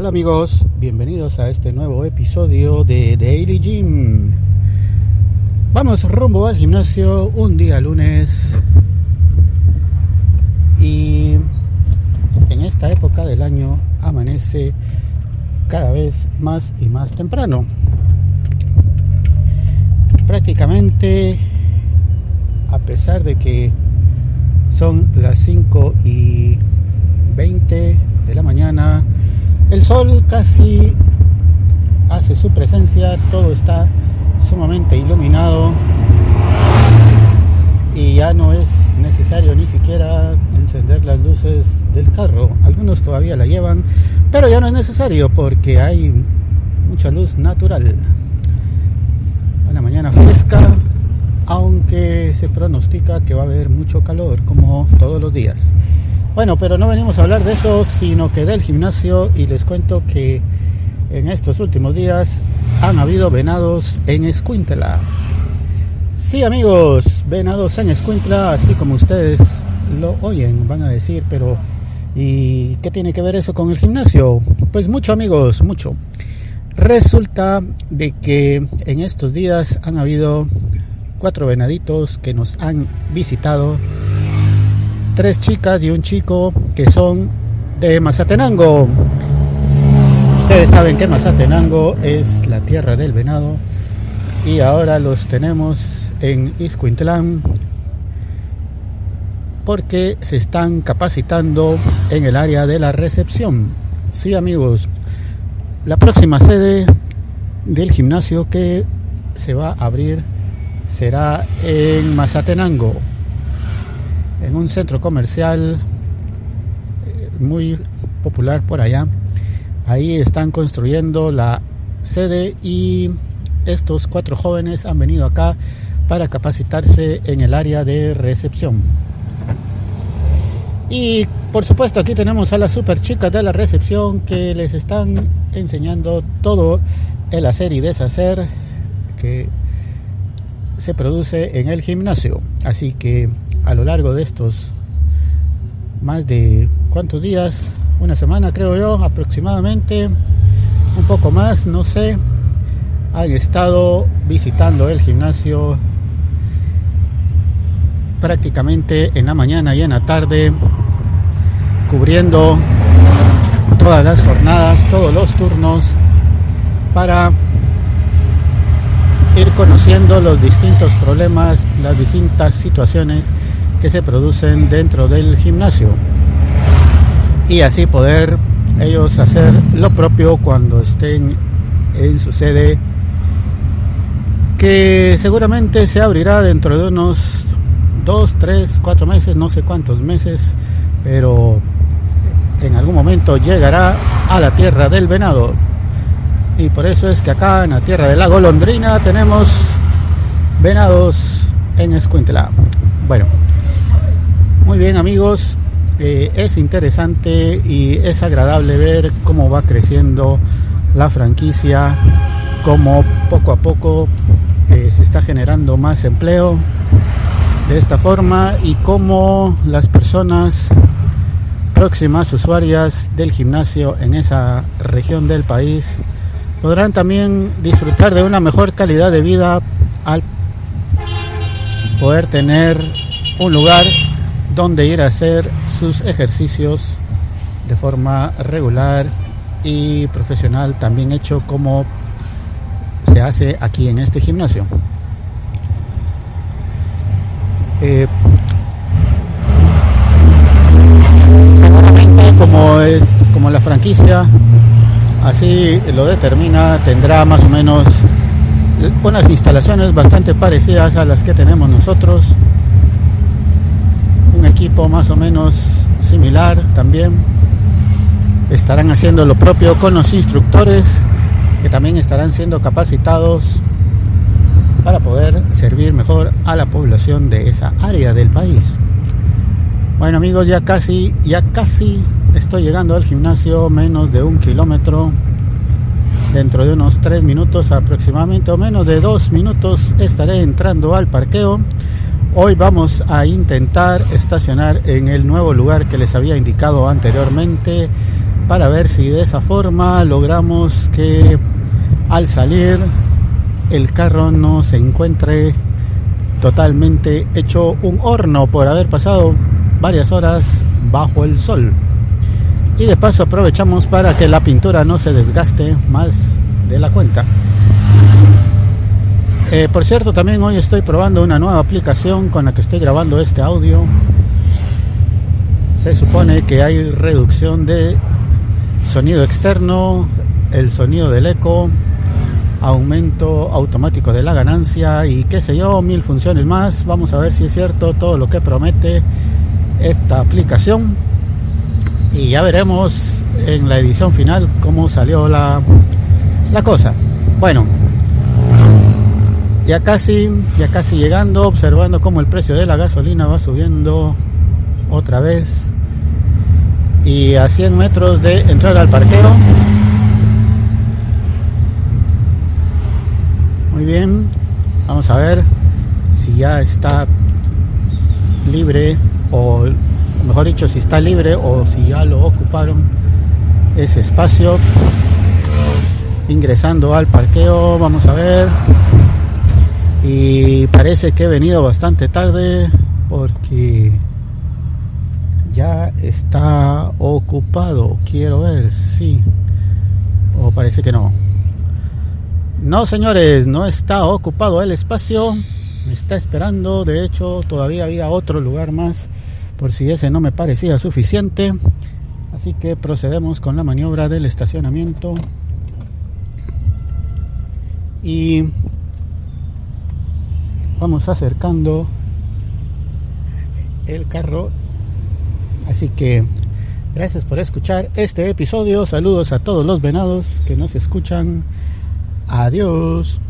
Hola, amigos, bienvenidos a este nuevo episodio de Daily Gym. Vamos rumbo al gimnasio un día lunes y en esta época del año amanece cada vez más y más temprano. Prácticamente, a pesar de que son las 5 y 20 de la mañana, el sol casi hace su presencia, todo está sumamente iluminado y ya no es necesario ni siquiera encender las luces del carro. Algunos todavía la llevan, pero ya no es necesario porque hay mucha luz natural. Una mañana fresca, aunque se pronostica que va a haber mucho calor como todos los días. Bueno, pero no venimos a hablar de eso, sino que del gimnasio y les cuento que en estos últimos días han habido venados en Escuintla. Sí amigos, venados en Escuintla, así como ustedes lo oyen, van a decir, pero ¿y qué tiene que ver eso con el gimnasio? Pues mucho amigos, mucho. Resulta de que en estos días han habido cuatro venaditos que nos han visitado tres chicas y un chico que son de Mazatenango. Ustedes saben que Mazatenango es la tierra del venado y ahora los tenemos en Iscuintlán porque se están capacitando en el área de la recepción. Sí amigos, la próxima sede del gimnasio que se va a abrir será en Mazatenango en un centro comercial eh, muy popular por allá. Ahí están construyendo la sede y estos cuatro jóvenes han venido acá para capacitarse en el área de recepción. Y por supuesto aquí tenemos a las super chicas de la recepción que les están enseñando todo el hacer y deshacer que se produce en el gimnasio. Así que a lo largo de estos más de cuántos días, una semana creo yo aproximadamente, un poco más, no sé, han estado visitando el gimnasio prácticamente en la mañana y en la tarde, cubriendo todas las jornadas, todos los turnos, para ir conociendo los distintos problemas, las distintas situaciones que se producen dentro del gimnasio y así poder ellos hacer lo propio cuando estén en su sede que seguramente se abrirá dentro de unos dos, tres, cuatro meses, no sé cuántos meses, pero en algún momento llegará a la tierra del venado. Y por eso es que acá en la tierra de la golondrina tenemos venados en Escuintla. Bueno, bien amigos, eh, es interesante y es agradable ver cómo va creciendo la franquicia, cómo poco a poco eh, se está generando más empleo de esta forma y cómo las personas próximas usuarias del gimnasio en esa región del país podrán también disfrutar de una mejor calidad de vida al poder tener un lugar donde ir a hacer sus ejercicios de forma regular y profesional, también hecho como se hace aquí en este gimnasio. Eh, seguramente como es como la franquicia así lo determina tendrá más o menos unas instalaciones bastante parecidas a las que tenemos nosotros equipo más o menos similar también. Estarán haciendo lo propio con los instructores que también estarán siendo capacitados para poder servir mejor a la población de esa área del país. Bueno amigos, ya casi, ya casi estoy llegando al gimnasio, menos de un kilómetro. Dentro de unos tres minutos aproximadamente, o menos de dos minutos, estaré entrando al parqueo Hoy vamos a intentar estacionar en el nuevo lugar que les había indicado anteriormente para ver si de esa forma logramos que al salir el carro no se encuentre totalmente hecho un horno por haber pasado varias horas bajo el sol. Y de paso aprovechamos para que la pintura no se desgaste más de la cuenta. Eh, por cierto, también hoy estoy probando una nueva aplicación con la que estoy grabando este audio. Se supone que hay reducción de sonido externo, el sonido del eco, aumento automático de la ganancia y qué sé yo, mil funciones más. Vamos a ver si es cierto todo lo que promete esta aplicación y ya veremos en la edición final cómo salió la, la cosa. Bueno, ya casi, ya casi llegando, observando cómo el precio de la gasolina va subiendo otra vez. Y a 100 metros de entrar al parqueo. Muy bien, vamos a ver si ya está libre o mejor dicho si está libre o si ya lo ocuparon ese espacio ingresando al parqueo vamos a ver y parece que he venido bastante tarde porque ya está ocupado quiero ver si o parece que no. No señores no está ocupado el espacio. Me está esperando. De hecho todavía había otro lugar más por si ese no me parecía suficiente. Así que procedemos con la maniobra del estacionamiento. Y vamos acercando el carro. Así que gracias por escuchar este episodio. Saludos a todos los venados que nos escuchan. Adiós.